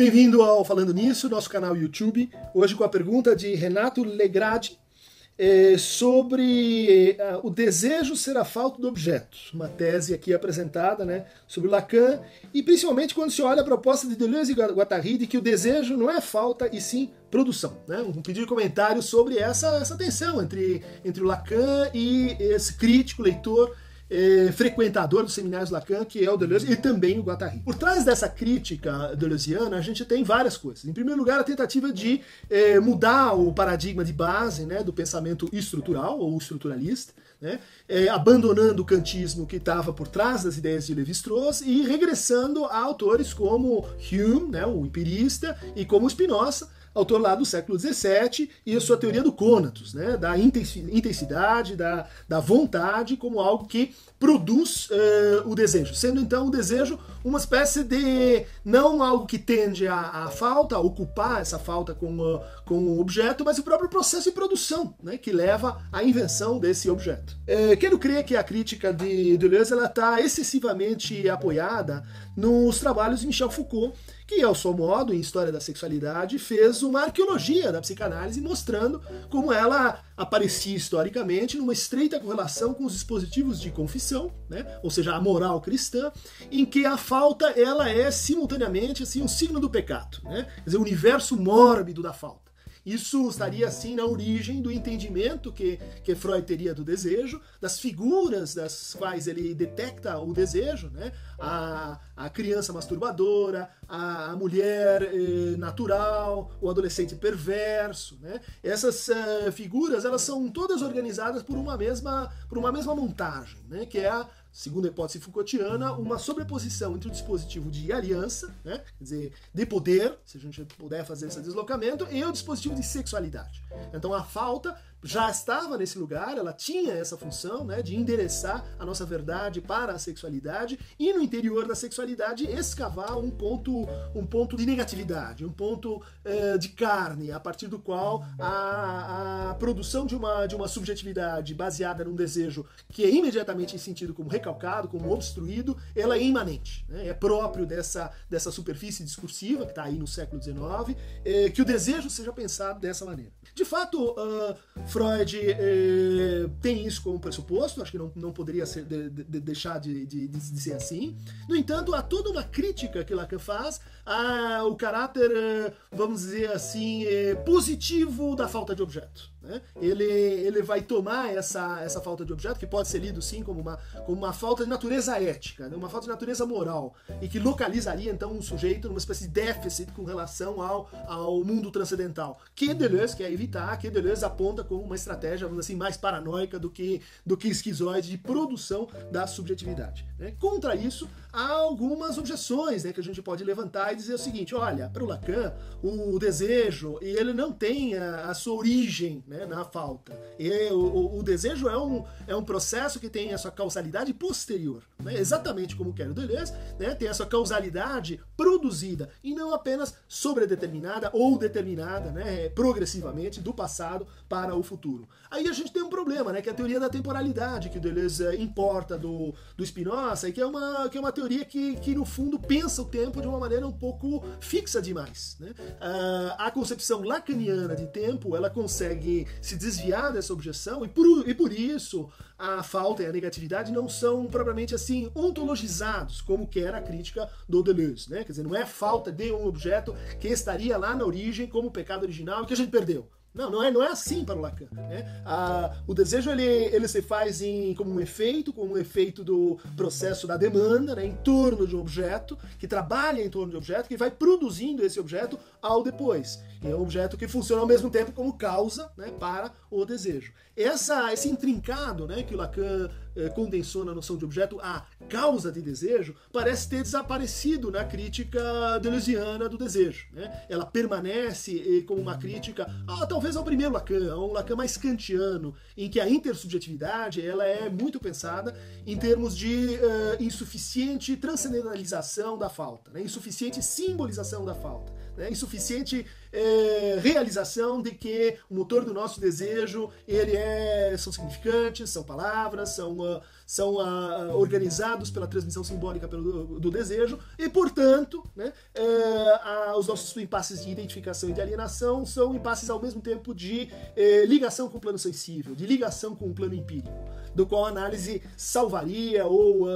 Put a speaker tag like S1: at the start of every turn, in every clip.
S1: Bem-vindo ao Falando Nisso, nosso canal YouTube. Hoje com a pergunta de Renato Legrade é, sobre é, o desejo ser a falta do objeto. Uma tese aqui apresentada né, sobre Lacan e principalmente quando se olha a proposta de Deleuze e Guattari de que o desejo não é falta e sim produção. Né? Um pedido de comentário sobre essa, essa tensão entre, entre o Lacan e esse crítico, leitor é, frequentador dos seminários Lacan, que é o Deleuze, e também o Guattari. Por trás dessa crítica deleuziana, a gente tem várias coisas. Em primeiro lugar, a tentativa de é, mudar o paradigma de base né, do pensamento estrutural ou estruturalista, né, é, abandonando o kantismo que estava por trás das ideias de Levi-Strauss e regressando a autores como Hume, né, o empirista, e como Spinoza, autor lá do século XVII, e a sua teoria do cônatos, né, da intensidade, da, da vontade como algo que produz uh, o desejo, sendo então o desejo uma espécie de, não algo que tende à, falta, a ocupar essa falta com, uh, com o objeto, mas o próprio processo de produção, né, que leva à invenção desse objeto. Uh, quero crer que a crítica de Deleuze está excessivamente apoiada nos trabalhos de Michel Foucault, que, ao seu modo, em História da Sexualidade, fez uma arqueologia da psicanálise mostrando como ela aparecia historicamente numa estreita correlação com os dispositivos de confissão, né? ou seja, a moral cristã, em que a falta ela é simultaneamente assim um signo do pecado, né? quer dizer, o universo mórbido da falta. Isso estaria assim na origem do entendimento que, que Freud teria do desejo, das figuras das quais ele detecta o desejo, né? a, a criança masturbadora, a, a mulher eh, natural, o adolescente perverso. Né? Essas uh, figuras elas são todas organizadas por uma mesma, por uma mesma montagem, né? que é a segundo a hipótese Foucaultiana, uma sobreposição entre o dispositivo de aliança, né, quer dizer, de poder, se a gente puder fazer esse deslocamento, e o dispositivo de sexualidade. Então a falta já estava nesse lugar, ela tinha essa função né, de endereçar a nossa verdade para a sexualidade e no interior da sexualidade escavar um ponto, um ponto de negatividade, um ponto uh, de carne, a partir do qual a, a, produção de uma, de uma subjetividade baseada num desejo que é imediatamente sentido como recalcado, como obstruído, ela é imanente. Né, é próprio dessa, dessa superfície discursiva que está aí no século XIX, eh, que o desejo seja pensado dessa maneira. De fato, uh, Freud eh, tem isso como pressuposto, acho que não, não poderia ser, de, de, deixar de, de, de, ser assim. No entanto, há toda uma crítica que Lacan faz ao caráter, eh, vamos dizer assim, eh, positivo da falta de objeto. Né? Ele, ele vai tomar essa, essa falta de objeto, que pode ser lido sim como uma, como uma falta de natureza ética, né? uma falta de natureza moral, e que localizaria então um sujeito numa espécie de déficit com relação ao, ao mundo transcendental, que Deleuze quer evitar, que Deleuze aponta como uma estratégia, assim, mais paranoica do que, do que esquizoide de produção da subjetividade. Né? Contra isso, há algumas objeções né, que a gente pode levantar e dizer o seguinte: olha, para o Lacan, o desejo ele não tem a, a sua origem né, na falta. E o, o, desejo é um, é um processo que tem a sua causalidade posterior, né, exatamente como quer o Deleuze, né, tem a sua causalidade produzida e não apenas sobredeterminada ou determinada né, progressivamente do passado para o futuro. Aí a gente tem um problema, né, que é a teoria da temporalidade que o Deleuze eh, importa do, do Spinoza e que é uma, que é uma teoria que, que no fundo pensa o tempo de uma maneira um pouco fixa demais. Né? Uh, a concepção lacaniana de tempo ela consegue se desviar dessa objeção, e por, e por isso a falta e a negatividade não são propriamente assim ontologizados, como quer a crítica do Deleuze. Né? Quer dizer, não é falta de um objeto que estaria lá na origem como pecado original e que a gente perdeu. Não, não é, não é assim para o Lacan. Né? Ah, o desejo ele, ele se faz em, como um efeito, como um efeito do processo da demanda, né? em torno de um objeto, que trabalha em torno de um objeto, que vai produzindo esse objeto ao depois. É um objeto que funciona ao mesmo tempo como causa né, para o desejo. Essa, esse intrincado né, que o Lacan condensou na noção de objeto, a causa de desejo, parece ter desaparecido na crítica deleuziana do desejo. Né? Ela permanece eh, como uma crítica, talvez ao primeiro Lacan, a um Lacan mais kantiano, em que a intersubjetividade ela é muito pensada em termos de uh, insuficiente transcendentalização da falta, né? insuficiente simbolização da falta. né, insuficiente realização de que o motor do nosso desejo ele é, são significantes, são palavras, são, são organizados pela transmissão simbólica do desejo e, portanto, né, uh, os nossos impasses de identificação e de alienação são impasses ao mesmo tempo de eh, ligação com o plano sensível, de ligação com o plano empírico, do qual a análise salvaria ou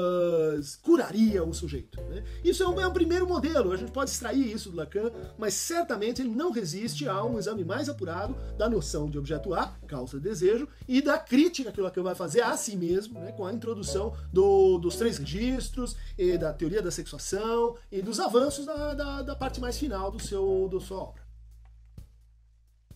S1: curaria o sujeito. Né? Isso é um, é primeiro modelo, a gente pode extrair isso do Lacan, mas certamente ele não resiste a um exame mais apurado da noção de objeto A, causa de desejo, e da crítica que o Lacan vai fazer a si mesmo, né, com a introdução do, dos três registros, e da teoria da sexuação e dos avanços da, da, da parte mais final do seu, do sua obra.